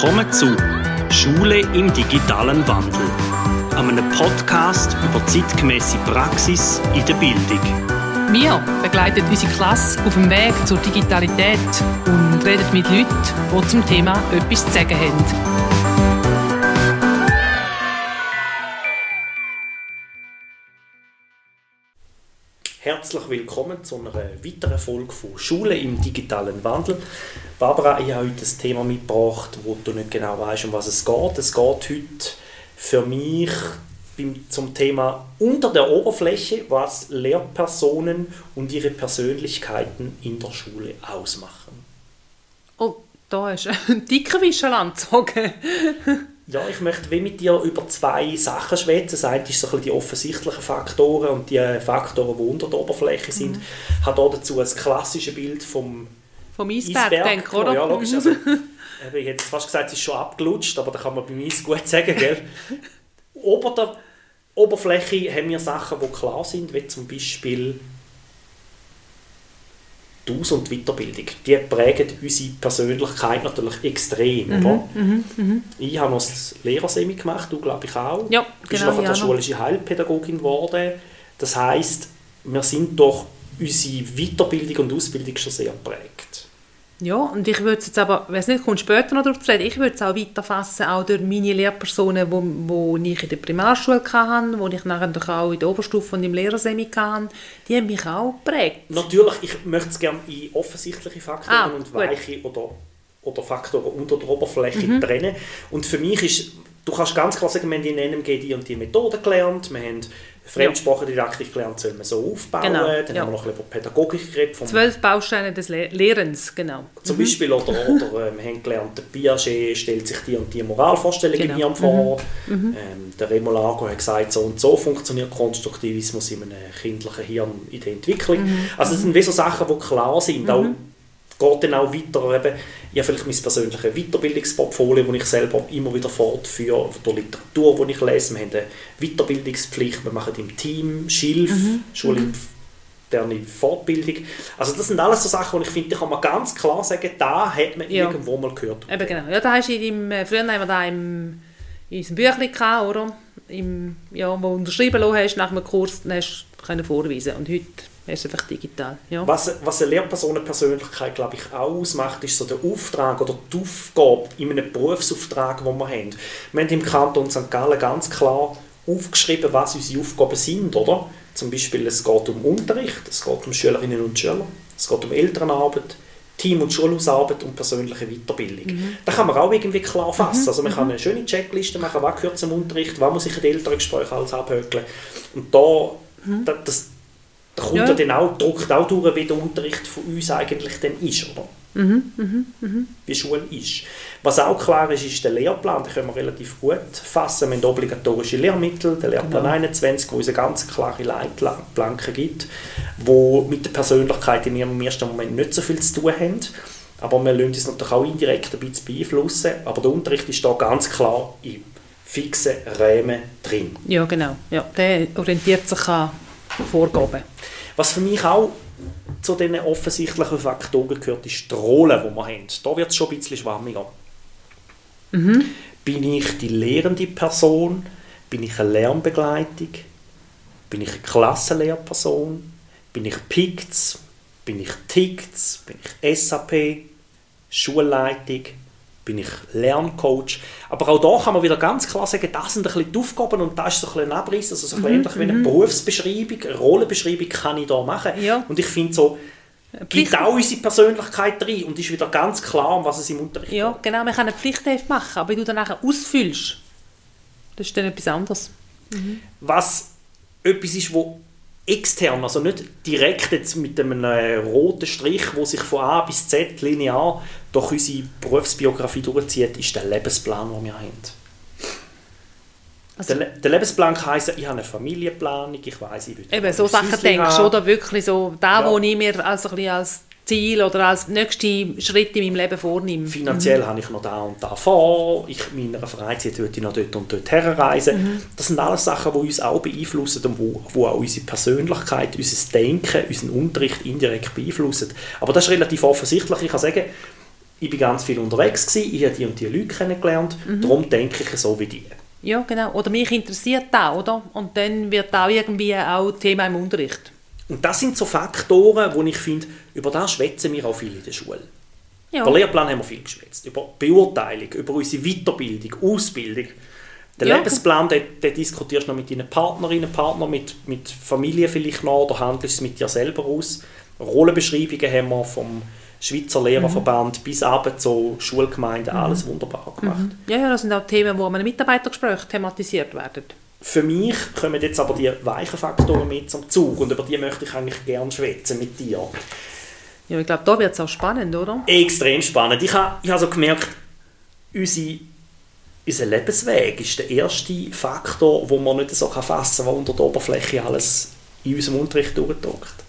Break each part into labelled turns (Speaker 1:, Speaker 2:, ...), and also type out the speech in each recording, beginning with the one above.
Speaker 1: Willkommen zu Schule im digitalen Wandel, einem Podcast über zeitgemäße Praxis in der Bildung.
Speaker 2: Wir begleiten unsere Klasse auf dem Weg zur Digitalität und reden mit Leuten, die zum Thema etwas zu sagen haben.
Speaker 1: Herzlich willkommen zu einer weiteren Folge von Schule im digitalen Wandel. Barbara, ich habe heute ein Thema mitgebracht, wo du nicht genau weißt, um was es geht. Es geht heute für mich zum Thema unter der Oberfläche, was Lehrpersonen und ihre Persönlichkeiten in der Schule ausmachen.
Speaker 2: Oh, da ist ein dicker Wischelanzug.
Speaker 1: Ja, ich möchte wie mit dir über zwei Sachen schwätzen. Das eine ist so ein die offensichtlichen Faktoren und die Faktoren, die unter der Oberfläche sind. Mhm. Ich habe hier dazu ein klassisches Bild vom,
Speaker 2: vom Eisberg, Eisberg denke, oder?
Speaker 1: Ja, logisch. Also, ich hätte fast gesagt, es ist schon abgelutscht, aber da kann man bei mir gut sagen, gell? Ober der Oberfläche haben wir Sachen, die klar sind, wie zum Beispiel Aus- und Weiterbildung, die prägen unsere Persönlichkeit natürlich extrem. Mhm, oder? Mhm, mh. Ich habe noch das Lehrersemi gemacht, du glaube ich auch.
Speaker 2: Ja,
Speaker 1: du bist genau, nachher ja, schulische Heilpädagogin geworden. Das heißt, wir sind durch unsere Weiterbildung und Ausbildung schon sehr geprägt.
Speaker 2: Ja, und ich würde es jetzt aber, wenn es nicht kommt, später noch darauf zu reden, ich würde es auch weiterfassen, auch durch meine Lehrpersonen, wo, wo ich in der Primarschule hatte, wo ich nachher auch in der Oberstufe und im Lehrersemi hatte, die haben mich auch geprägt.
Speaker 1: Natürlich, ich möchte es gerne in offensichtliche Faktoren ah, und weiche oder, oder Faktoren unter der Oberfläche mhm. trennen. Und für mich ist, du kannst ganz klar sagen, wir haben in NMG die und die Methode gelernt, wir haben Fremdsprachendidaktik gelernt, soll man so aufbauen.
Speaker 2: Genau,
Speaker 1: Dann
Speaker 2: ja.
Speaker 1: haben wir noch ein bisschen über Pädagogik geredet.
Speaker 2: Zwölf Bausteine des Le Lehrens, genau.
Speaker 1: Zum mhm. Beispiel, oder, oder äh, wir haben gelernt, der Piaget stellt sich die und die Moralvorstellung genau. im Hirn vor. Mhm. mhm. Ähm, der Remolago hat gesagt, so und so funktioniert Konstruktivismus in einem kindlichen Hirn in der Entwicklung. Mhm. Also das sind wie so Sachen, die klar sind. Mhm. Auch geht dann auch weiter. Eben, ich habe vielleicht mein persönliches Weiterbildungsportfolio, das ich selber immer wieder fortführe, der Literatur, die ich lese. Wir haben eine Weiterbildungspflicht, wir machen im Team Schilf, mhm. schulinterne Fortbildung. Also das sind alles so Sachen, wo ich finde, da kann man ganz klar sagen, da hat man ja. irgendwo mal gehört.
Speaker 2: Eben genau. Ja, da hast du in deinem, früher haben wir da im, in unserem Büchlein gehabt, oder? Im, ja, wo du unterschrieben hast nach einem Kurs, dann hast du vorweisen Und heute ist einfach digital. Ja.
Speaker 1: Was, was eine Lehrpersonenpersönlichkeit, glaube ich, auch ausmacht, ist so der Auftrag oder die Aufgabe in einem Berufsauftrag, den wir haben. Wir haben im Kanton St. Gallen ganz klar aufgeschrieben, was unsere Aufgaben sind, oder? Zum Beispiel, es geht um Unterricht, es geht um Schülerinnen und Schüler, es geht um Elternarbeit, Team- und Schulhausarbeit und persönliche Weiterbildung. Mhm. Da kann man auch irgendwie klar fassen. Mhm. Also man kann mhm. eine schöne Checkliste machen, was gehört zum Unterricht, was muss ich in den Elterngesprächen alles abhökeln. Und da, mhm. das, da kommt ja. ja dann auch, drückt auch durch, wie der Unterricht von uns eigentlich dann ist, oder? Mhm, mh, mh. Wie Schule ist. Was auch klar ist, ist der Lehrplan. Den können wir relativ gut fassen. Wir haben obligatorische Lehrmittel, den Lehrplan genau. 21, wo uns eine ganz klare Leitplanke gibt, wo mit der Persönlichkeit im ersten Moment nicht so viel zu tun haben. Aber wir lassen uns natürlich auch indirekt ein bisschen beeinflussen. Aber der Unterricht ist da ganz klar in fixen Räumen drin.
Speaker 2: Ja, genau. Ja, der orientiert sich an Vorgaben.
Speaker 1: Was für mich auch zu den offensichtlichen Faktoren gehört, ist die Rolle, die wir haben. Da wird es schon ein bisschen schwammiger. Mhm. Bin ich die lehrende Person? Bin ich eine Lernbegleitung? Bin ich eine Klassenlehrperson? Bin ich PICTS? Bin ich TICTS? Bin ich SAP? Schulleitung? Bin ich Lerncoach. Aber auch da kann man wieder ganz klar sagen, das sind ein bisschen die Aufgaben und das ist so ein, bisschen ein Abriss, also so ein mhm. ähnlich wie eine mhm. Berufsbeschreibung, eine Rollenbeschreibung kann ich da machen.
Speaker 2: Ja.
Speaker 1: Und ich finde so, gibt auch unsere Persönlichkeit rein und ist wieder ganz klar, um was es im Unterricht
Speaker 2: geht. Ja, genau, man kann eine Pflichtheft machen, aber wenn du dann nachher ausfüllst, das ist dann etwas anderes.
Speaker 1: Mhm. Was etwas ist, wo extern, also nicht direkt jetzt mit einem äh, roten Strich, wo sich von A bis Z linear durch unsere Berufsbiografie durchzieht, ist der Lebensplan, den wir haben. Also, der, der, Lebensplan heisst, ich habe eine Familienplanung, ich weiß, ich will
Speaker 2: Eben, so Sachen denkst du, oder wirklich so, da, ja. wo ich mir also ein als Ziel oder als nächsten Schritt in meinem Leben vornehme.
Speaker 1: Finanziell mhm. habe ich noch da und da vor, ich, in meiner Freizeit würde ich noch dort und dort herreisen. Mhm. Das sind alles Sachen, die uns auch beeinflussen und wo, wo auch unsere Persönlichkeit, unser Denken, unseren Unterricht indirekt beeinflussen. Aber das ist relativ offensichtlich. Ich kann sagen, ich bin ganz viel unterwegs gewesen, ich habe die und die Leute kennengelernt,
Speaker 2: Mhm.
Speaker 1: darum denke ich so wie die.
Speaker 2: Ja, genau. Oder mich interessiert das, oder? Und dann wird auch irgendwie auch Thema im Unterricht.
Speaker 1: Und das sind so Faktoren, wo ich finde, über das schwätzen wir auch viel in der Schule.
Speaker 2: Ja.
Speaker 1: Über Lehrplan haben wir viel geschwätzt, über Beurteilung, über unsere Weiterbildung, Ausbildung. Den
Speaker 2: Ja.
Speaker 1: Lebensplan, den, den diskutierst du noch mit deinen Partnerinnen, Partnern, mit, mit Familie vielleicht noch, oder handelst es mit dir selber aus. Rollenbeschreibungen haben wir vom Schweizer Lehrerverband bis ab zur Schulgemeinde alles wunderbar gemacht.
Speaker 2: Ja, ja, das sind auch Themen, die an einem Mitarbeitergespräch thematisiert werden.
Speaker 1: Für mich kommen jetzt aber die weichen Faktoren mit zum Zug und über die möchte ich eigentlich gerne schwätzen mit dir.
Speaker 2: Ja, ich glaube, da wird es auch spannend, oder?
Speaker 1: Extrem spannend. Ich habe ich ha so gemerkt, unsere, unser Lebensweg ist der erste Faktor, wo man nicht so fassen kann, was unter der Oberfläche alles in unserem Unterricht durchdrückt.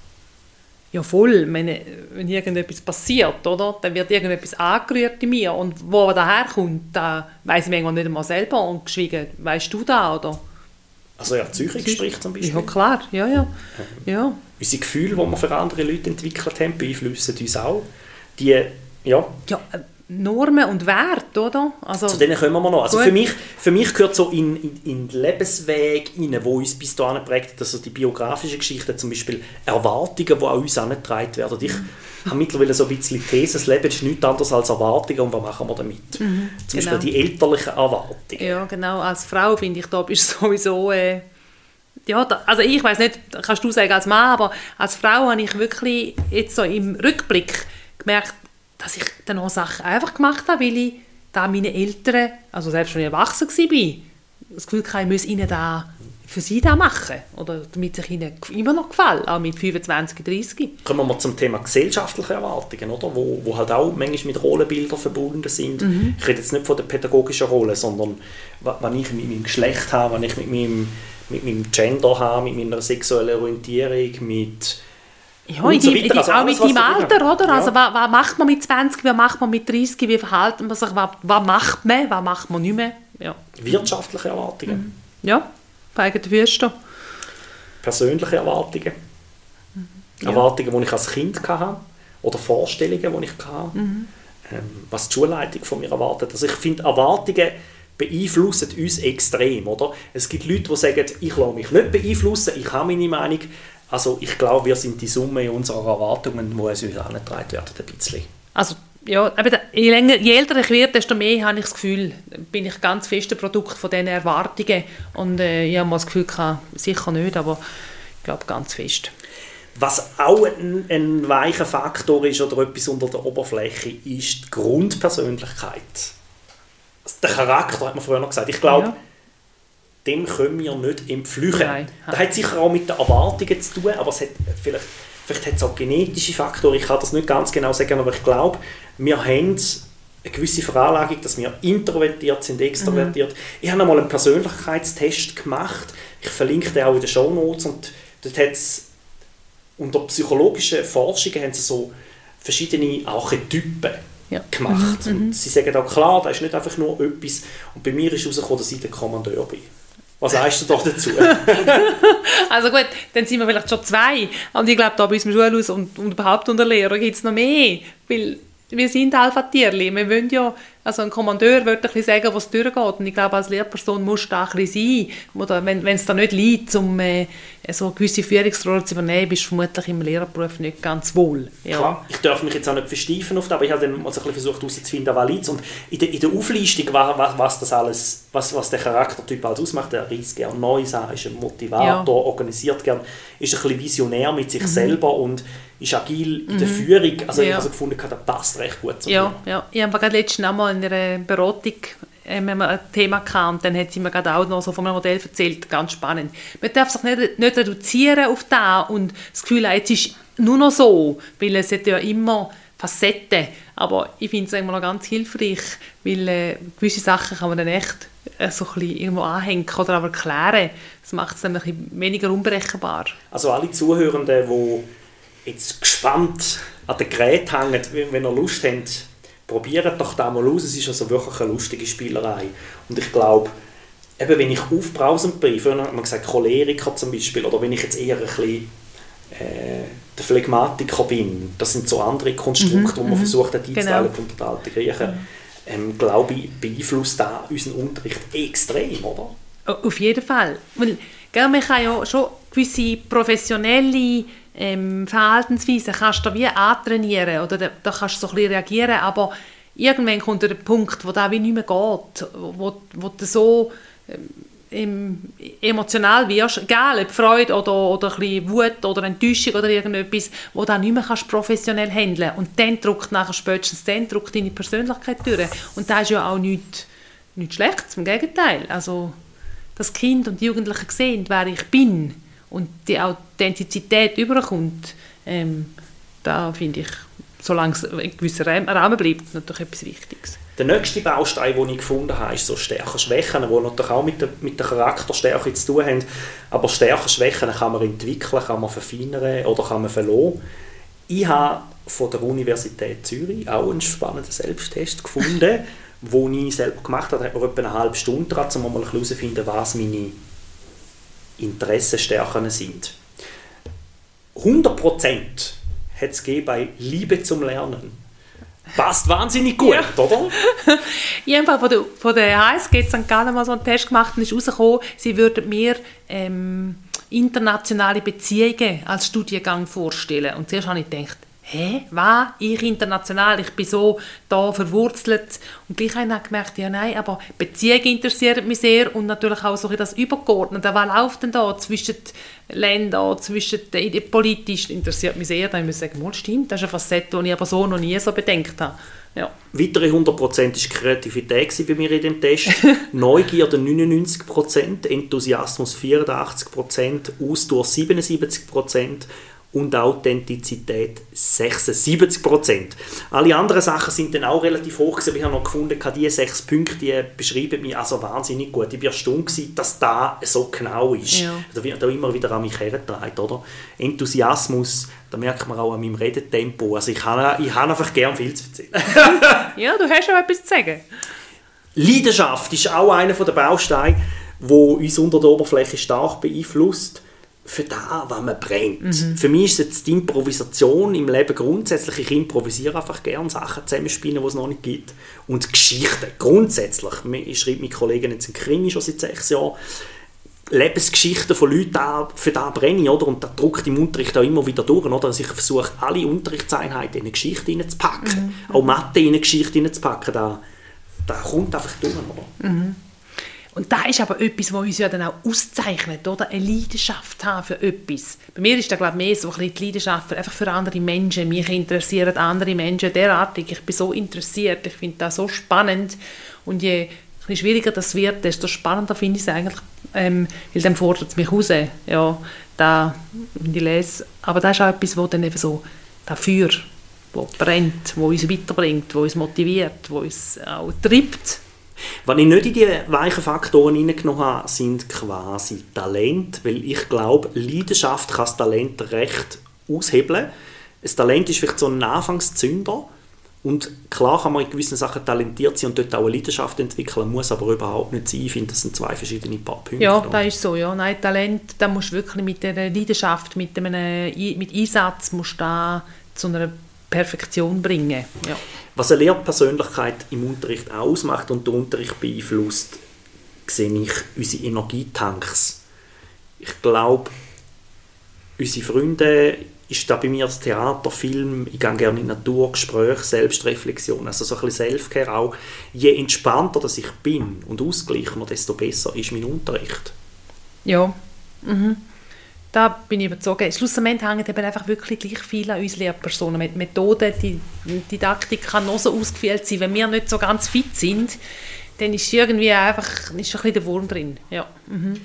Speaker 2: Ja, voll. Meine, wenn irgendetwas passiert, oder? Dann wird irgendetwas angerührt in mir. Und wo daher kommt, da weiss ich manchmal nicht einmal selber. Und geschwiegen, weißt du da, oder?
Speaker 1: Also Erziehungsgespräch zum Beispiel.
Speaker 2: Ja, klar. Ja, ja. ja.
Speaker 1: Unsere Gefühle, die wir für andere Leute entwickelt haben, beeinflussen uns auch. Die, ja,
Speaker 2: Ja, äh, Normen und Werte, oder? Also,
Speaker 1: Zu denen kommen wir noch. Also
Speaker 2: Gut.
Speaker 1: für mich, für mich gehört so in, in, in den Lebensweg rein, wo uns bis dahin prägt, also die biografischen Geschichten, zum Beispiel Erwartungen, die an uns herangetragen werden. Ich habe mittlerweile so ein bisschen die These, das Leben ist nichts anderes als Erwartungen und was machen wir damit? Zum Beispiel
Speaker 2: genau.
Speaker 1: die elterlichen Erwartungen.
Speaker 2: ja, genau. Als Frau finde ich, da bist du sowieso... Äh, ja, da, also ich weiß nicht, kannst du sagen als Mann, aber als Frau habe ich wirklich jetzt so im Rückblick gemerkt, dass ich dann auch Sachen einfach gemacht habe, weil ich da meine Eltern, also selbst wenn ich erwachsen war, das Gefühl hatte, ich müsse ihnen da für sie da machen. Oder damit sich ihnen immer noch gefällt, auch mit 25, 30.
Speaker 1: Kommen wir zum Thema gesellschaftliche Erwartungen, oder? Wo, wo halt auch manchmal mit Rollenbildern verbunden sind. Ich rede jetzt nicht von der pädagogischen Rolle, sondern was ich mit meinem Geschlecht habe, was ich mit meinem, mit meinem Gender habe, mit meiner sexuellen Orientierung, mit
Speaker 2: Ja,
Speaker 1: Und so weiter. Also
Speaker 2: auch
Speaker 1: alles,
Speaker 2: mit
Speaker 1: drin
Speaker 2: Alter, oder?
Speaker 1: hat.
Speaker 2: Also,
Speaker 1: Ja.
Speaker 2: was, was macht man mit 20, was macht man mit 30, wie verhalten man sich, was, was macht man, was macht man nicht mehr? Ja,
Speaker 1: wirtschaftliche Erwartungen,
Speaker 2: ja Füße stehen.
Speaker 1: persönliche Erwartungen, Erwartungen, die ich als Kind hatte oder Vorstellungen, die ich hatte, ähm, was die Schulleitung von mir erwartet. Also ich finde, Erwartungen beeinflussen uns extrem, oder? Es gibt Leute, die sagen, ich lasse mich nicht beeinflussen, ich habe meine Meinung. Also ich glaube, wir sind die Summe unserer Erwartungen, die uns angetragen werden, ein bisschen.
Speaker 2: Also, ja, aber je, länger, je älter ich werde, desto mehr habe ich das Gefühl, bin ich ganz fest ein Produkt von diesen Erwartungen. Und äh, ich habe mal das Gefühl, gehabt, sicher nicht, aber ich glaube ganz fest.
Speaker 1: Was auch ein, ein weicher Faktor ist oder etwas unter der Oberfläche, ist die Grundpersönlichkeit. Der Charakter, hat man früher noch gesagt. Ich glaube,
Speaker 2: Ja.
Speaker 1: dem können wir nicht entflüchen.
Speaker 2: Nein.
Speaker 1: Das hat sicher auch mit den Erwartungen zu tun, aber es hat vielleicht, vielleicht hat es auch genetische Faktoren. Ich kann das nicht ganz genau sagen, aber ich glaube, wir haben eine gewisse Veranlagung, dass wir introvertiert sind, extrovertiert. Ich habe einmal einen Persönlichkeitstest gemacht. Ich verlinke den auch in den Shownotes und dort hat es unter psychologischen Forschungen haben sie so verschiedene Archetypen
Speaker 2: Ja.
Speaker 1: gemacht. Und sie sagen auch klar, das ist nicht einfach nur etwas. Und bei mir ist herausgekommen, dass ich der Kommandeur bin. Was sagst du doch dazu?
Speaker 2: Also gut, dann sind wir vielleicht schon zwei. Und ich glaube, da bei unserem Schulhaus und, und überhaupt unter Lehrern gibt es noch mehr. Weil wir sind Alpha-Tierli. Wir wollen ja, also ein Kommandeur würde ein bisschen sagen, was durchgeht. Und ich glaube, als Lehrperson musst du da ein bisschen sein. Oder wenn wenn es da nicht liegt, um äh, so eine gewisse Führungsrolle zu übernehmen, bist du vermutlich im Lehrerberuf nicht ganz wohl. Ja.
Speaker 1: Klar, ich darf mich jetzt auch nicht versteifen auf das, aber ich habe dann mal so ein bisschen versucht herauszufinden, was liegt. Und in der, in der Auflistung, was, was, das alles, was, was der Charaktertyp alles ausmacht, der reist gerne Neues an, ist ein Motivator,
Speaker 2: Ja.
Speaker 1: organisiert gerne, ist ein bisschen visionär mit sich selber und ist agil in der Führung. Also ich
Speaker 2: Ja.
Speaker 1: habe so gefunden, das passt recht gut zu
Speaker 2: Ja,
Speaker 1: mir.
Speaker 2: ja. Ich habe gerade letztens auch in einer Beratung wir ein Thema gehabt und dann hat sie mir gerade auch noch so von einem Modell erzählt, ganz spannend. Man darf sich nicht, nicht reduzieren auf das und das Gefühl haben, jetzt ist nur noch so, weil es hat ja immer Facetten, aber ich finde es eigentlich noch ganz hilfreich, weil äh, gewisse Sachen kann man dann echt äh, so ein irgendwo anhängen oder aber erklären. Das macht es dann ein weniger unberechenbar.
Speaker 1: Also alle Zuhörenden, die jetzt gespannt an den Gerät hängen, wenn ihr Lust habt, probiert doch das mal aus. Es ist also wirklich eine lustige Spielerei. Und ich glaube, eben wenn ich aufbrausend bin, früher hat man gesagt Choleriker zum Beispiel, oder wenn ich jetzt eher ein bisschen äh, der Phlegmatiker bin. Das sind so andere Konstrukte, mhm, wo man mhm. versucht, die genau. unter den alten Griechen. Mhm. Ähm, glaube ich, beeinflusst da unseren Unterricht extrem, oder?
Speaker 2: Auf jeden Fall. Weil, gell, man kann ja schon gewisse professionelle ähm, Verhaltensweisen kannst du wie antrainieren oder da, da kannst du so ein bisschen reagieren, aber irgendwann kommt der Punkt, wo das wie nicht mehr geht, wo, wo du so ähm, emotional wirst, egal ob Freude oder, oder ein bisschen Wut oder Enttäuschung oder irgendetwas, wo du nicht mehr kannst professionell handeln und dann drückt nachher spätestens dann drückt deine Persönlichkeit durch. Und das ist ja auch nichts, nichts Schlechtes, im Gegenteil, also das Kind und die Jugendlichen sehen, wer ich bin und die Authentizität überkommt, ähm, da finde ich, solange es in gewissen Rahmen bleibt, natürlich etwas Wichtiges.
Speaker 1: Der nächste Baustein, den ich gefunden habe, ist so Stärken, Schwächen, die natürlich auch mit der, mit der Charakterstärke zu tun haben. Aber Stärken, Schwächen kann man entwickeln, kann man verfeinern oder kann man verloren. Ich habe von der Universität Zürich auch einen spannenden Selbsttest gefunden, den ich selber gemacht habe. Da hat man etwa eine halbe Stunde dran, um mal herauszufinden, was meine Interessenstärken sind. 100% hat es bei Liebe zum Lernen. Passt wahnsinnig gut, ja. oder?
Speaker 2: habe von der, von der HSG St. Gallen mal so einen Test gemacht und ist herausgekommen, sie würden mir ähm, internationale Beziehungen als Studiengang vorstellen. Und zuerst habe ich gedacht, hä, was? Ich international, ich bin so da verwurzelt. Und gleich habe ich gemerkt, ja nein, aber Beziehungen interessieren mich sehr und natürlich auch so das Übergeordnete. Was läuft denn da zwischen Ländern, zwischen den, politisch interessiert mich sehr. Dann muss ich sagen, stimmt, das ist eine Facette, die ich aber so noch nie so bedenkt habe. Ja.
Speaker 1: Weitere 100% war Kreativität bei mir in dem Test. Neugierde 99%, Enthusiasmus 84%, Ausdauer 77%, und Authentizität 76% Alle anderen Sachen sind dann auch relativ hoch gewesen. Ich habe noch gefunden, diese sechs Punkte die beschreiben mich also wahnsinnig gut. Ich war erstaunt, dass da so genau ist. Ja. Da wird immer wieder an mich hergetragen, oder? Enthusiasmus, da merkt man auch an meinem Redetempo. Also ich habe, ich habe einfach gern viel zu erzählen.
Speaker 2: ja, du hast schon etwas zu sagen.
Speaker 1: Leidenschaft ist auch einer der Bausteine, wo uns unter der Oberfläche stark beeinflusst für das, was man brennt. Mhm. Für mich ist jetzt die Improvisation im Leben grundsätzlich, ich improvisiere einfach gerne Sachen zusammenspielen, die es noch nicht gibt. Und Geschichten, grundsätzlich. Ich schreibe mit Kollegen jetzt einen Krimi schon seit sechs Jahren. Lebensgeschichten von Leuten, für das brenne ich, oder? Und das drückt im Unterricht auch immer wieder durch, oder? Also ich versuche, alle Unterrichtseinheiten in eine Geschichte hineinzupacken. Mhm. Auch Mathe in eine Geschichte hineinzupacken, da, da kommt einfach durch, oder?
Speaker 2: Mhm. Und da ist aber etwas, was uns ja dann auch auszeichnet, oder? Eine Leidenschaft haben für etwas. Bei mir ist da glaube ich mehr so ein die Leidenschaft für, einfach für andere Menschen. Mich interessieren andere Menschen derartig. Ich bin so interessiert. Ich finde das so spannend. Und je schwieriger das wird, desto spannender finde ich es eigentlich, ähm, weil dann fordert es mich raus. Ja, da, ich lese. Aber das ist auch etwas, wo dann eben so dafür, wo brennt, wo uns weiterbringt, wo uns motiviert, wo uns auch treibt
Speaker 1: was ich nicht in die weichen Faktoren hineingenommen habe, sind quasi Talent, weil ich glaube, Leidenschaft kann das Talent recht aushebeln. Ein Talent ist vielleicht so ein Anfangszünder und klar kann man in gewissen Sachen talentiert sein und dort auch eine Leidenschaft entwickeln, muss aber überhaupt nicht sein. Ich finde, das sind zwei verschiedene Paar Punkte.
Speaker 2: Ja, das ist so. Ja. Nein, Talent, da musst du wirklich mit der Leidenschaft, mit, einem, mit Einsatz musst du zu einer Perfektion bringen. Ja.
Speaker 1: Was eine Lehrpersönlichkeit im Unterricht ausmacht und den Unterricht beeinflusst, sehe ich unsere Energietanks. Ich glaube, unsere Freunde ist da bei mir das Theater, Film, ich gehe gerne in Natur, Gespräche, Selbstreflexion, also so ein bisschen Selfcare auch. Je entspannter dass ich bin und ausgleichender, desto besser ist mein Unterricht.
Speaker 2: Ja, mhm. Da bin ich überzeugt. Schlussendlich hängen eben einfach wirklich gleich viel an uns Lehrpersonen. Mit Methoden, die Didaktik kann noch so ausgefeilt sein. Wenn wir nicht so ganz fit sind, dann ist irgendwie einfach ist ein bisschen der Wurm drin. Ja. Mhm.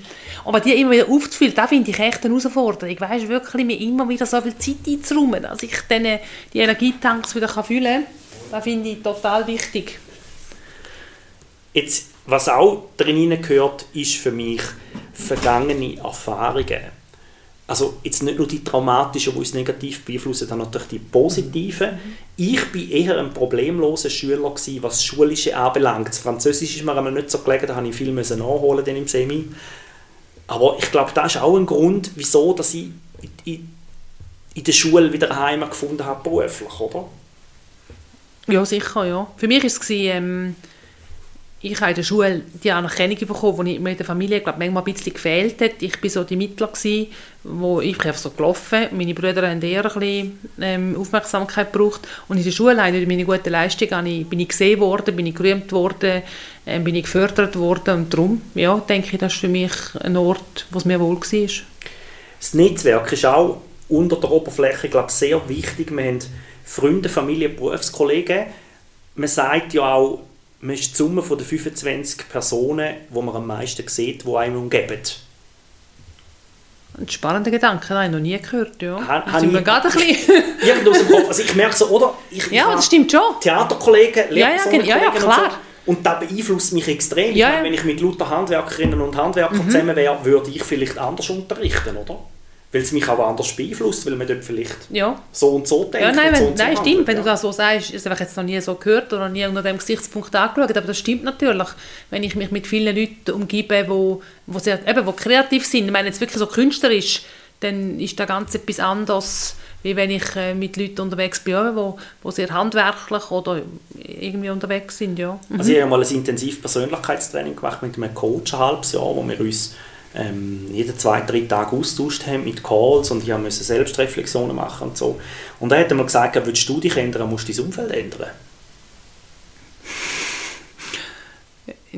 Speaker 2: Aber die immer wieder aufzufüllen, das finde ich echt eine Herausforderung. Weißt, wirklich mir immer wieder so viel Zeit einzuräumen, dass ich dann die Energietanks wieder füllen kann. Das finde ich total wichtig.
Speaker 1: Jetzt, was auch drin gehört, ist für mich vergangene Erfahrungen also jetzt nicht nur die traumatischen, die uns negativ beeinflussen, dann natürlich die positiven. Mhm. Ich bin eher ein problemloser Schüler gewesen, was das Schulische anbelangt. Das Französisch ist mir einmal nicht so gelegen, da habe ich viel nachholen im Semi. Aber ich glaube, das ist auch ein Grund, wieso dass ich in in der Schule wieder eine Heimat gefunden habe, beruflich, oder?
Speaker 2: Ja, sicher, ja. Für mich war es, ähm, ich habe in der Schule die Anerkennung bekommen, die mir in der Familie glaub, manchmal ein bisschen gefehlt hat. Ich war so die Mittler, gewesen, wo ich einfach so gelaufen. Meine Brüder haben eher ein bisschen ähm, Aufmerksamkeit gebraucht. Und in der Schule ich meine gute Leistung ich, bin ich gesehen worden, bin ich gerühmt worden, äh, bin ich gefördert worden. Und darum, ja, denke ich, das ist für mich ein Ort, wo es mir wohl war.
Speaker 1: Das Netzwerk ist auch unter der Oberfläche glaub, sehr wichtig. Wir haben Freunde, Familie, Berufskollegen. Man sagt ja auch, man ist die Summe von den 25 Personen, die man am meisten sieht, die einem umgeben.
Speaker 2: Ein spannender Gedanke, den habe ich noch nie gehört. Ja.
Speaker 1: Ha,
Speaker 2: das mir gerade ein bisschen...
Speaker 1: Irgendwo aus dem Kopf. Also ich merke so, oder? Ich,
Speaker 2: ja, das stimmt schon.
Speaker 1: Theaterkollegen,
Speaker 2: Lehrpersonenkollegen ja, ja, ja, klar.
Speaker 1: und so. Und das beeinflusst mich extrem.
Speaker 2: Ja,
Speaker 1: ich meine, wenn ich mit lauter Handwerkerinnen und Handwerkern mhm. zusammen wäre, würde ich vielleicht anders unterrichten, oder? Weil es mich auch anders beeinflusst, weil man dort vielleicht
Speaker 2: ja.
Speaker 1: so und so denkt.
Speaker 2: Ja, nein,
Speaker 1: wenn,
Speaker 2: so und nein so stimmt, wenn du das so sagst, das habe ich jetzt noch nie so gehört oder nie unter dem Gesichtspunkt angeschaut, aber das stimmt natürlich, wenn ich mich mit vielen Leuten umgebe, wo, wo, sehr, eben, wo kreativ sind, ich meine jetzt wirklich so künstlerisch, dann ist da ganz etwas anderes, wie wenn ich äh, mit Leuten unterwegs bin, wo, wo sehr handwerklich oder irgendwie unterwegs sind. Ja.
Speaker 1: Mhm. Also ich habe mal ein intensiv Persönlichkeitstraining gemacht mit einem Coach ein halbes Jahr, wo wir uns ähm, jeden zwei, drei Tage austauscht haben mit Calls und ich musste Selbstreflexionen machen und so. Und er hat mir gesagt, willst du dich ändern, musst du dein Umfeld ändern.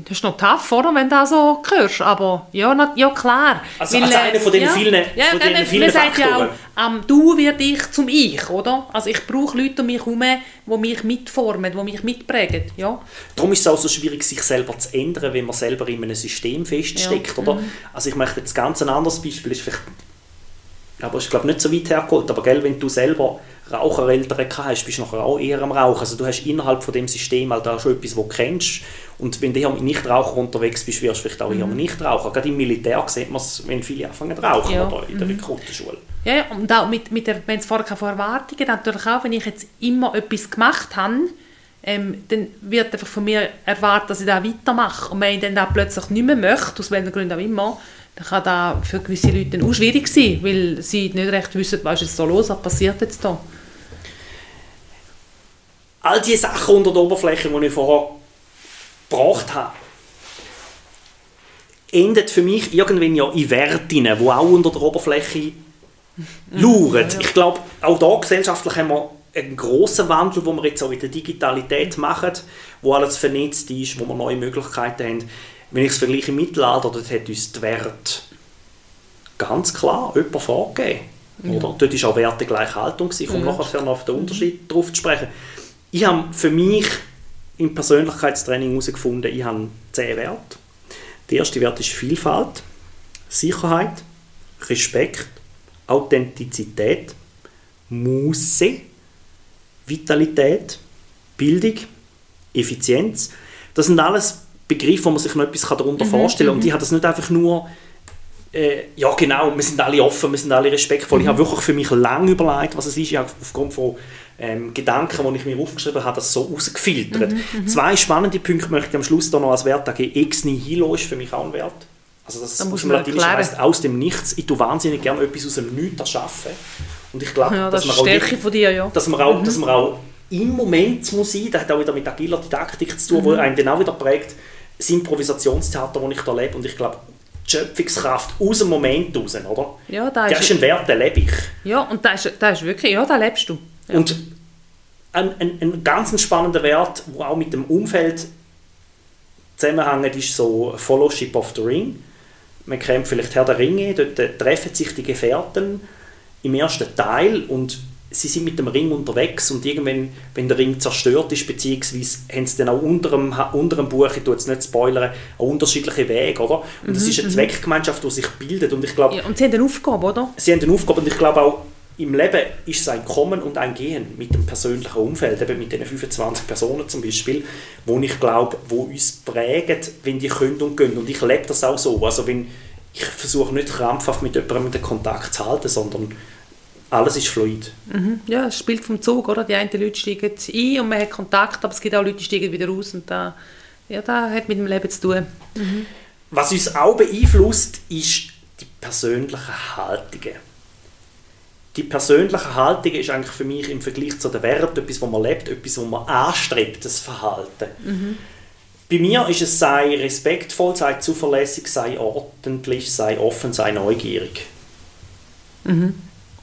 Speaker 2: Das ist noch tough, oder, wenn du das so hörst, aber ja, na, ja klar.
Speaker 1: Also, Weil, also einer von den
Speaker 2: ja,
Speaker 1: vielen,
Speaker 2: ja,
Speaker 1: von den
Speaker 2: man,
Speaker 1: vielen
Speaker 2: man sagt ja auch, ähm, du wird ich zum Ich, oder? Also ich brauche Leute um mich herum, die mich mitformen, die mich mitprägen, ja.
Speaker 1: Darum ist es auch so schwierig, sich selber zu ändern, wenn man selber in einem System feststeckt, ja. oder? Mhm. Also ich möchte jetzt ganz ein anderes Beispiel, ist vielleicht, aber ist glaube nicht so weit hergeholt, aber gell, wenn du selber Rauchereltern hast, bist du auch eher am Rauchen. Also du hast innerhalb von dem System halt auch schon etwas, das du kennst. Und wenn du mit Nichtraucher unterwegs bist, wirst du vielleicht auch eher mhm. Nichtraucher. Gerade im Militär sieht man es, wenn viele anfangen zu rauchen ja. oder in der mhm. Rekrutenschule.
Speaker 2: Ja, und auch mit, mit der, wenn es vorher von Erwartungen natürlich auch, wenn ich jetzt immer etwas gemacht habe, ähm, dann wird einfach von mir erwartet, dass ich das weitermache. Und wenn ich dann das plötzlich nicht mehr möchte, aus welchen Gründen auch immer, dann kann das für gewisse Leute auch schwierig sein, weil sie nicht recht wissen, was ist jetzt da los, was passiert jetzt da
Speaker 1: all die Sachen unter der Oberfläche, die ich vorher gebracht habe, endet für mich irgendwann ja in Werten, die auch unter der Oberfläche lauern. Ich glaube, auch da gesellschaftlich haben wir einen grossen Wandel, den wir jetzt auch in der Digitalität machen, wo alles vernetzt ist, wo wir neue Möglichkeiten haben. Wenn ich es vergleiche im Mittelalter, dort hat uns die Werte ganz klar jemand vorgegeben. Ja. Oder? Dort war auch Wertegleichhaltung. Ich komme ja. nachher noch auf den Unterschied drauf zu sprechen ich habe für mich im Persönlichkeitstraining herausgefunden, ich habe zehn Werte. Der erste Wert ist Vielfalt, Sicherheit, Respekt, Authentizität, Muße, Vitalität, Bildung, Effizienz. Das sind alles Begriffe, wo man sich noch etwas darunter mhm, vorstellen kann. Und mhm. ich habe das nicht einfach nur, äh, ja genau, wir sind alle offen, wir sind alle respektvoll. Mhm. Ich habe wirklich für mich lange überlegt, was es ist. Ich habe aufgrund von ähm, Gedanken, die ich mir aufgeschrieben habe, das so rausgefiltert. Mhm, mhm, Zwei spannende Punkte möchte ich am Schluss noch als Wert angeben. Ex nihilo ist für mich auch ein Wert. Also das
Speaker 2: aus dem Latinischen
Speaker 1: heißt aus dem Nichts. Ich tue wahnsinnig gerne etwas aus dem Nichts erschaffen. Und ich glaube,
Speaker 2: ja, das
Speaker 1: dass,
Speaker 2: man von dir, ja.
Speaker 1: dass man auch, mhm. dass man auch im Moment muss sein, das hat auch wieder mit agiler Didaktik zu tun, mhm. wo einen dann auch wieder prägt, das Improvisationstheater, das ich da lebe. Und ich glaube, die Schöpfungskraft aus dem Moment raus, oder?
Speaker 2: Ja, da
Speaker 1: ist, ist ein Wert, den lebe ich.
Speaker 2: Ja, und da ist, ist wirklich, ja, da lebst du. Ja.
Speaker 1: Und ein, ein, ein ganz spannender Wert, der auch mit dem Umfeld zusammenhängt, ist so Fellowship of the Ring. Man kennt vielleicht Herr der Ringe, dort äh, treffen sich die Gefährten im ersten Teil und sie sind mit dem Ring unterwegs und irgendwann, wenn der Ring zerstört ist, beziehungsweise haben sie dann auch unter dem, unter dem Buch, ich tue jetzt nicht spoilern, unterschiedliche Wege, oder? Und das mhm, ist eine mhm. Zweckgemeinschaft, die sich bildet und ich glaube...
Speaker 2: Ja, und sie haben eine Aufgabe, oder?
Speaker 1: Sie haben eine Aufgabe und ich glaube auch, im Leben ist es ein Kommen und ein Gehen mit dem persönlichen Umfeld, eben mit den 25 Personen zum Beispiel, wo ich glaube, wo uns prägen, wenn die können und gehen. Und ich lebe das auch so. Also wenn, ich versuche nicht krampfhaft mit jemandem den Kontakt zu halten, sondern alles ist fluid.
Speaker 2: Mhm. Ja, es spielt vom Zug, oder? Die einen Leute steigen ein und man hat Kontakt, aber es gibt auch Leute, die steigen wieder raus und da, ja, das hat mit dem Leben zu tun. Mhm.
Speaker 1: Was uns auch beeinflusst, ist die persönlichen Haltungen die persönliche Haltung ist eigentlich für mich im Vergleich zu den Werten etwas, was man lebt, etwas, was man anstrebt, das Verhalten. Mhm. Bei mir ist es sei respektvoll, sei zuverlässig, sei ordentlich, sei offen, sei neugierig.
Speaker 2: Mhm.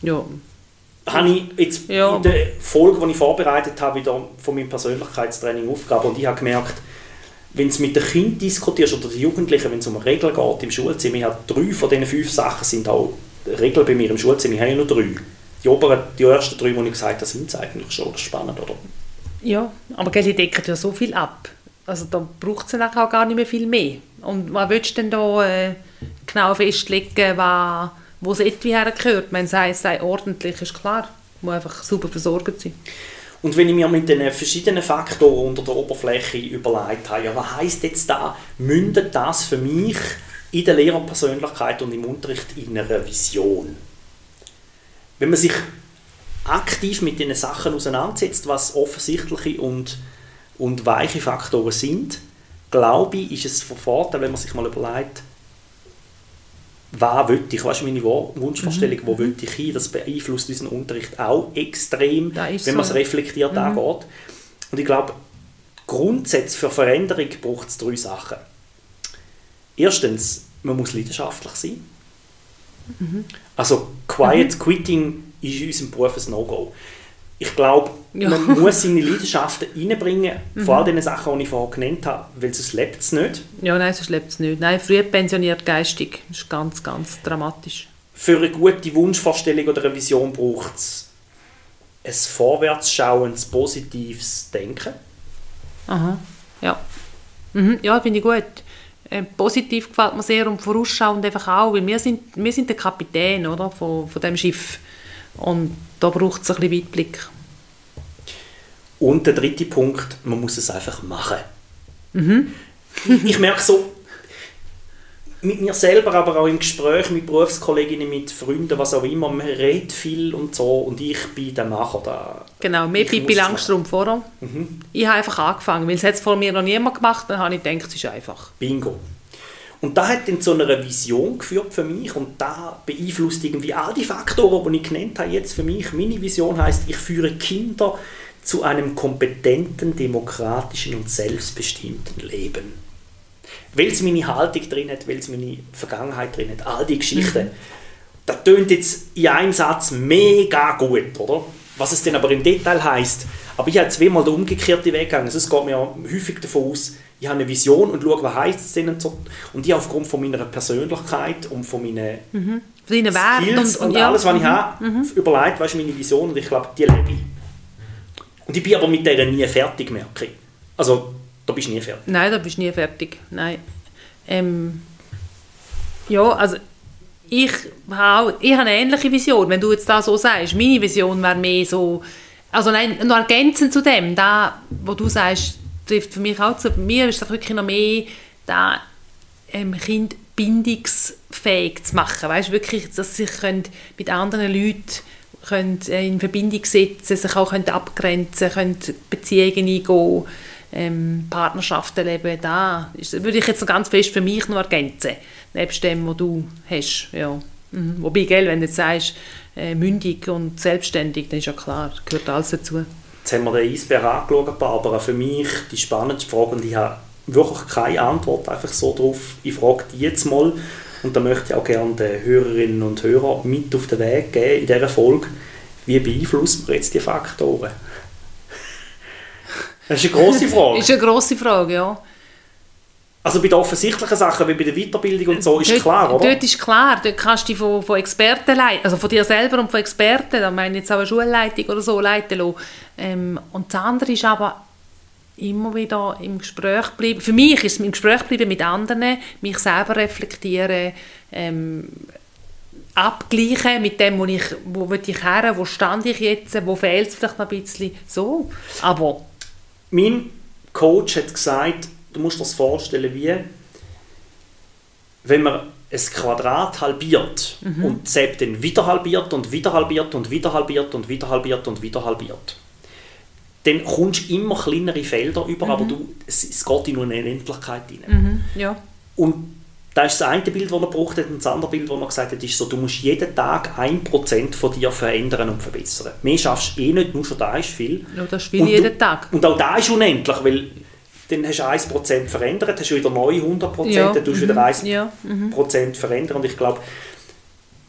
Speaker 2: Ja.
Speaker 1: Habe ich jetzt ja. in der Folge, die ich vorbereitet habe, wieder von meinem Persönlichkeitstraining Aufgabe und ich habe gemerkt, wenn du mit den Kindern diskutierst oder den Jugendlichen, wenn es um Regeln geht im Schulzimmer, ich habe drei von diesen fünf Sachen sind auch Regeln bei mir im Schulzimmer, ich habe ja nur drei. Die, oberen, die ersten drei, die ich gesagt habe, sind eigentlich schon spannend, oder?
Speaker 2: Ja, aber die decken ja so viel ab. Also da braucht es auch gar nicht mehr viel mehr. Und was willst du denn da äh, genau festlegen, was, wo es etwa hergehört? Wenn es heißt, sei ordentlich, ist klar. Muss einfach super versorgt sein.
Speaker 1: Und wenn ich mir mit den verschiedenen Faktoren unter der Oberfläche überlegt habe, ja, was heisst jetzt da, mündet das für mich in der Lehrerpersönlichkeit und im Unterricht in einer Vision? Wenn man sich aktiv mit den Sachen auseinandersetzt, was offensichtliche und und weiche Faktoren sind, glaube ich, ist es von Vorteil, wenn man sich mal überlegt, was will ich, was ist meine Wunschvorstellung, mhm. wo will ich hin, das beeinflusst unseren Unterricht auch extrem, wenn so. man es reflektiert mhm. angeht. Und ich glaube, Grundsätze für Veränderung braucht es drei Sachen. Erstens, man muss leidenschaftlich sein. Mhm. Also Quiet mhm. Quitting ist in unserem Beruf ein No-Go ich glaube, ja. man muss seine Leidenschaften reinbringen, mhm. vor all den Sachen, die ich vorher genannt habe, weil sonst lebt es nicht.
Speaker 2: Ja, nein, sonst lebt es nicht. Nein, früh pensioniert geistig, das ist ganz, ganz dramatisch.
Speaker 1: Für eine gute Wunschvorstellung oder eine Vision braucht es ein vorwärtsschauendes, positives Denken.
Speaker 2: Aha, ja. Mhm, ja, finde ich gut. Äh, positiv gefällt mir sehr und vorausschauend einfach auch, weil wir sind, wir sind der Kapitän oder, von, von dem Schiff. Und da braucht es ein bisschen Weitblick.
Speaker 1: Und der dritte Punkt, man muss es einfach machen. Mhm. ich merke so, mit mir selber, aber auch im Gespräch mit Berufskolleginnen, mit Freunden, was auch immer, man redet viel und so und ich bin der Macher. Da.
Speaker 2: Genau, mir Pippi Langstrumpf vorher. Mhm. Ich habe einfach angefangen, weil es hat vor mir noch niemand gemacht, dann habe ich gedacht, es ist einfach.
Speaker 1: Bingo. Und da hat dann zu einer Vision geführt für mich und da beeinflusst irgendwie all die Faktoren, die ich genannt habe jetzt für mich. Meine Vision heißt, ich führe Kinder zu einem kompetenten, demokratischen und selbstbestimmten Leben. Weil es meine Haltung drin hat, weil es meine Vergangenheit drin hat, all die Geschichten. Mhm. Das tönt jetzt in einem Satz mega gut, oder? Was es dann aber im Detail heißt. Aber ich habe zweimal den umgekehrten Weg gegangen. Also es geht mir häufig davon aus, ich habe eine Vision und schaue, was heisst es denn und so. Und ich aufgrund von meiner Persönlichkeit und von meinen mhm. Skills und, und, und ja. alles, was ich mhm. habe, mhm. überlegt, was ist meine Vision und ich glaube, die lebe ich. Und ich bin aber mit der nie fertig, merke ich. Also, da bist du nie fertig.
Speaker 2: Nein, da bist du nie fertig. Nein. Ähm, ja, also ich habe, ich habe eine ähnliche Vision, wenn du jetzt da so sagst. Meine Vision wäre mehr so, also nein, noch ergänzend zu dem, da, wo du sagst, trifft für mich auch zu. Mir ist es wirklich noch mehr, da ähm, Kind bindungsfähig zu machen. Weißt, wirklich, dass sich mit anderen Leuten können, äh, in Verbindung setzen sich auch können abgrenzen können, Beziehungen eingehen, ähm, Partnerschaften leben. Da ist, würde ich jetzt noch ganz fest für mich noch ergänzen, nebst dem, was du hast. Ja. Mhm. Wobei, gell, wenn du jetzt sagst, äh, mündig und selbstständig, dann ist ja klar, gehört alles dazu.
Speaker 1: Jetzt haben wir den Eisbär angeschaut, Barbara. Für mich die spannendste Frage, und ich habe wirklich keine Antwort einfach so drauf. Ich frage die jetzt mal, und da möchte ich auch gerne den Hörerinnen und Hörern mit auf den Weg geben in dieser Folge. Wie beeinflussen wir jetzt die Faktoren? Das ist eine grosse Frage.
Speaker 2: das ist eine grosse Frage, ja.
Speaker 1: Also bei den offensichtlichen Sachen wie bei der Weiterbildung und so ist dort, klar, oder?
Speaker 2: Dort ist klar, dort kannst du dich von, von Experten leiten, also von dir selber und von Experten, da meine ich jetzt auch eine Schulleitung oder so, leiten lassen. Ähm, und das andere ist aber immer wieder im Gespräch bleiben. Für mich ist es im Gespräch bleiben mit anderen, mich selber reflektieren, ähm, abgleichen mit dem, wo ich, wo will ich her, wo stand ich jetzt, wo fehlt es vielleicht noch ein bisschen, so. Aber...
Speaker 1: Mein Coach hat gesagt, du musst dir das vorstellen wie, wenn man ein Quadrat halbiert mhm. und selbst dann wieder halbiert und wieder halbiert und wieder halbiert und wieder halbiert und wieder halbiert, dann kommst du immer kleinere Felder über, mhm. aber du, es, es geht in eine Endlichkeit rein.
Speaker 2: Mhm. Ja.
Speaker 1: Und Das ist das eine Bild, das er braucht. Und das andere Bild, das er gesagt hat, ist so, du musst jeden Tag 1% von dir verändern und verbessern. Mehr schaffst du eh nicht, nur schon da ist viel.
Speaker 2: Ja, das
Speaker 1: Und
Speaker 2: jeden
Speaker 1: du,
Speaker 2: Tag.
Speaker 1: Und auch da ist unendlich, weil dann hast du 1% verändert, hast du wieder neue 100%,
Speaker 2: Ja,
Speaker 1: dann tust du wieder 1%
Speaker 2: Ja,
Speaker 1: verändern. Und ich glaube,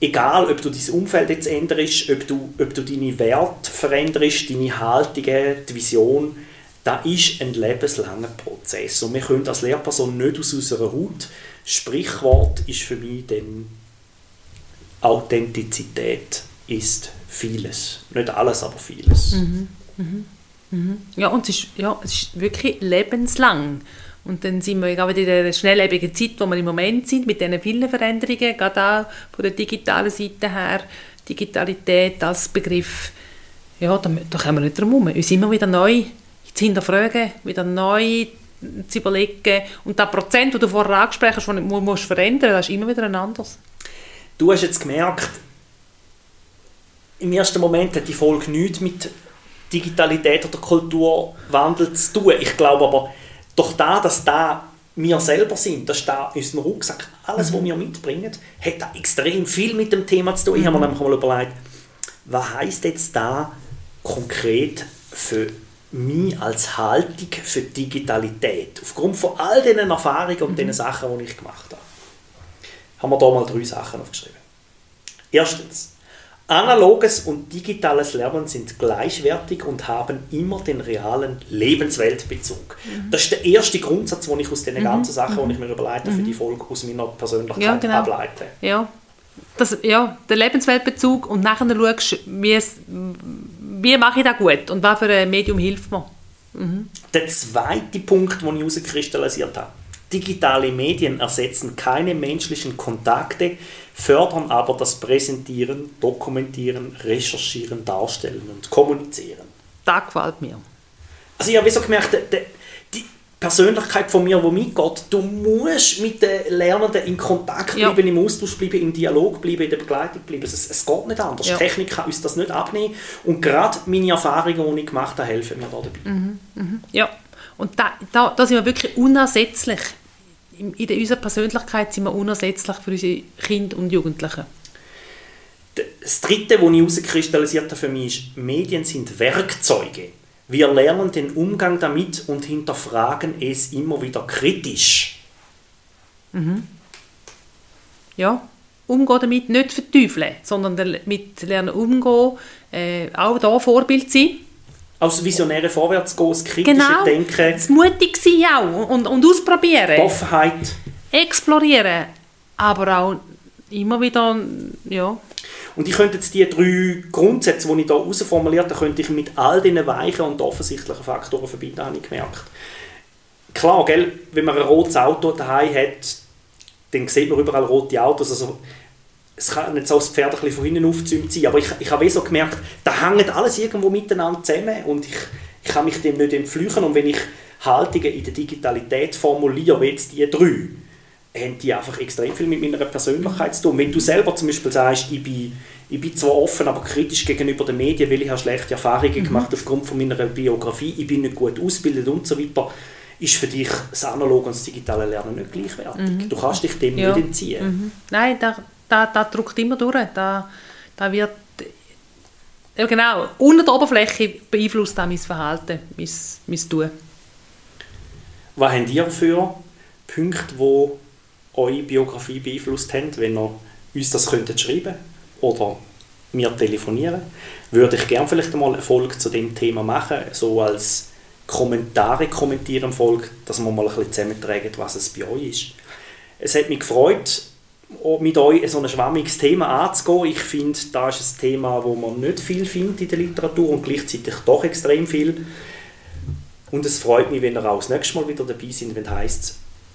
Speaker 1: egal ob du dein Umfeld jetzt änderst, ob du, ob du deine Werte veränderst, deine Haltungen, die Vision, das ist ein lebenslanger Prozess. Und wir können als Lehrperson nicht aus unserer Haut. Sprichwort ist für mich dann Authentizität ist vieles. Nicht alles, aber vieles.
Speaker 2: Ja, und es ist, ja, es ist wirklich lebenslang. Und dann sind wir gerade in der schnelllebigen Zeit, wo wir im Moment sind, mit diesen vielen Veränderungen, gerade auch von der digitalen Seite her, Digitalität als Begriff, ja, da, da kommen wir nicht drum herum. Uns immer wieder neu zu hinterfragen, wieder neu zu überlegen. Und das Prozent, das du vorher angesprochen hast, das du musst verändern das ist immer wieder ein anderes.
Speaker 1: Du hast jetzt gemerkt, im ersten Moment hat die Folge nichts mit Digitalität oder Kulturwandel zu tun. Ich glaube aber, durch da, dass da wir selber sind, das ist da unser Rucksack, alles, was wir mitbringen, hat da extrem viel mit dem Thema zu tun. Ich habe mir nämlich mal überlegt, was heisst jetzt da konkret für mich als Haltung für Digitalität? Aufgrund von all diesen Erfahrungen und diesen Sachen, die ich gemacht habe, haben wir da mal drei Sachen aufgeschrieben. Erstens, analoges und digitales Lernen sind gleichwertig und haben immer den realen Lebensweltbezug. Das ist der erste Grundsatz, den ich aus den ganzen Sachen, die ich mir überlegt habe, für die Folge aus meiner Persönlichkeit
Speaker 2: Ja, genau.
Speaker 1: ableite.
Speaker 2: Ja, das, ja, der Lebensweltbezug und nachher schaust wie, es, wie mache ich das gut und was für ein Medium hilft mir.
Speaker 1: Der zweite Punkt, den ich herauskristallisiert habe. Digitale Medien ersetzen keine menschlichen Kontakte, fördern aber das Präsentieren, Dokumentieren, Recherchieren, Darstellen und Kommunizieren.
Speaker 2: Das gefällt mir.
Speaker 1: Also ich habe so gemerkt, der- Persönlichkeit von mir, die mitgeht, du musst mit den Lernenden in Kontakt
Speaker 2: Ja.
Speaker 1: bleiben, im Austausch bleiben, im Dialog bleiben, in der Begleitung bleiben. Es, es geht nicht anders.
Speaker 2: Ja.
Speaker 1: Die Technik kann uns das nicht abnehmen. Und gerade meine Erfahrungen, die ich gemacht habe, helfen mir da dabei.
Speaker 2: Ja, und da, da, da sind wir wirklich unersetzlich. In, in unserer Persönlichkeit sind wir unersetzlich für unsere Kinder und Jugendlichen.
Speaker 1: Das Dritte, was ich herauskristallisiert habe für mich, ist, Medien sind Werkzeuge. Wir lernen den Umgang damit und hinterfragen es immer wieder kritisch.
Speaker 2: Ja, umgehen damit, nicht verteufeln, sondern damit lernen umgehen, äh, auch da Vorbild sein.
Speaker 1: Als Visionäre vorwärts gehen, das kritische
Speaker 2: Genau,
Speaker 1: Denken,
Speaker 2: das mutig sein auch und, und ausprobieren,
Speaker 1: Offenheit.
Speaker 2: explorieren, aber auch immer wieder, ja,
Speaker 1: Und ich könnte jetzt die drei Grundsätze, die ich hier herausformuliert habe, könnte ich mit all diesen weichen und offensichtlichen Faktoren verbinden, habe ich gemerkt. Klar, gell, wenn man ein rotes Auto daheim hat, dann sieht man überall rote Autos. Also, es kann nicht so das Pferd ein von hinten aufgezäumt sein, aber ich, ich habe eh so gemerkt, da hängt alles irgendwo miteinander zusammen und ich, ich kann mich dem nicht entflüchen. Und wenn ich Haltungen in der Digitalität formuliere, wie jetzt die drei, haben die einfach extrem viel mit meiner Persönlichkeit zu tun. Wenn du selber zum Beispiel sagst, ich bin, ich bin zwar offen, aber kritisch gegenüber den Medien, weil ich habe schlechte Erfahrungen gemacht aufgrund von meiner Biografie, ich bin nicht gut ausgebildet und so weiter, ist für dich das analoge und das digitale Lernen nicht gleichwertig. Du kannst dich dem
Speaker 2: Ja.
Speaker 1: nicht entziehen.
Speaker 2: Mhm. Nein, da, da, da drückt immer durch. Da, da wird, ja genau, unter der Oberfläche beeinflusst auch mein Verhalten, mein, mein Tun.
Speaker 1: Was habt ihr für Punkte, die eure Biografie beeinflusst haben, wenn ihr uns das könntet schreiben oder mir telefonieren? Würde ich gerne vielleicht einmal eine Folge zu dem Thema machen, so als Kommentare kommentieren Folge, dass wir mal ein bisschen zusammentragen, was es bei euch ist. Es hat mich gefreut, mit euch so ein schwammiges Thema anzugehen. Ich finde, das ist ein Thema, wo man nicht viel findet in der Literatur und gleichzeitig doch extrem viel. Und es freut mich, wenn ihr auch das nächste Mal wieder dabei sind, wenn es heisst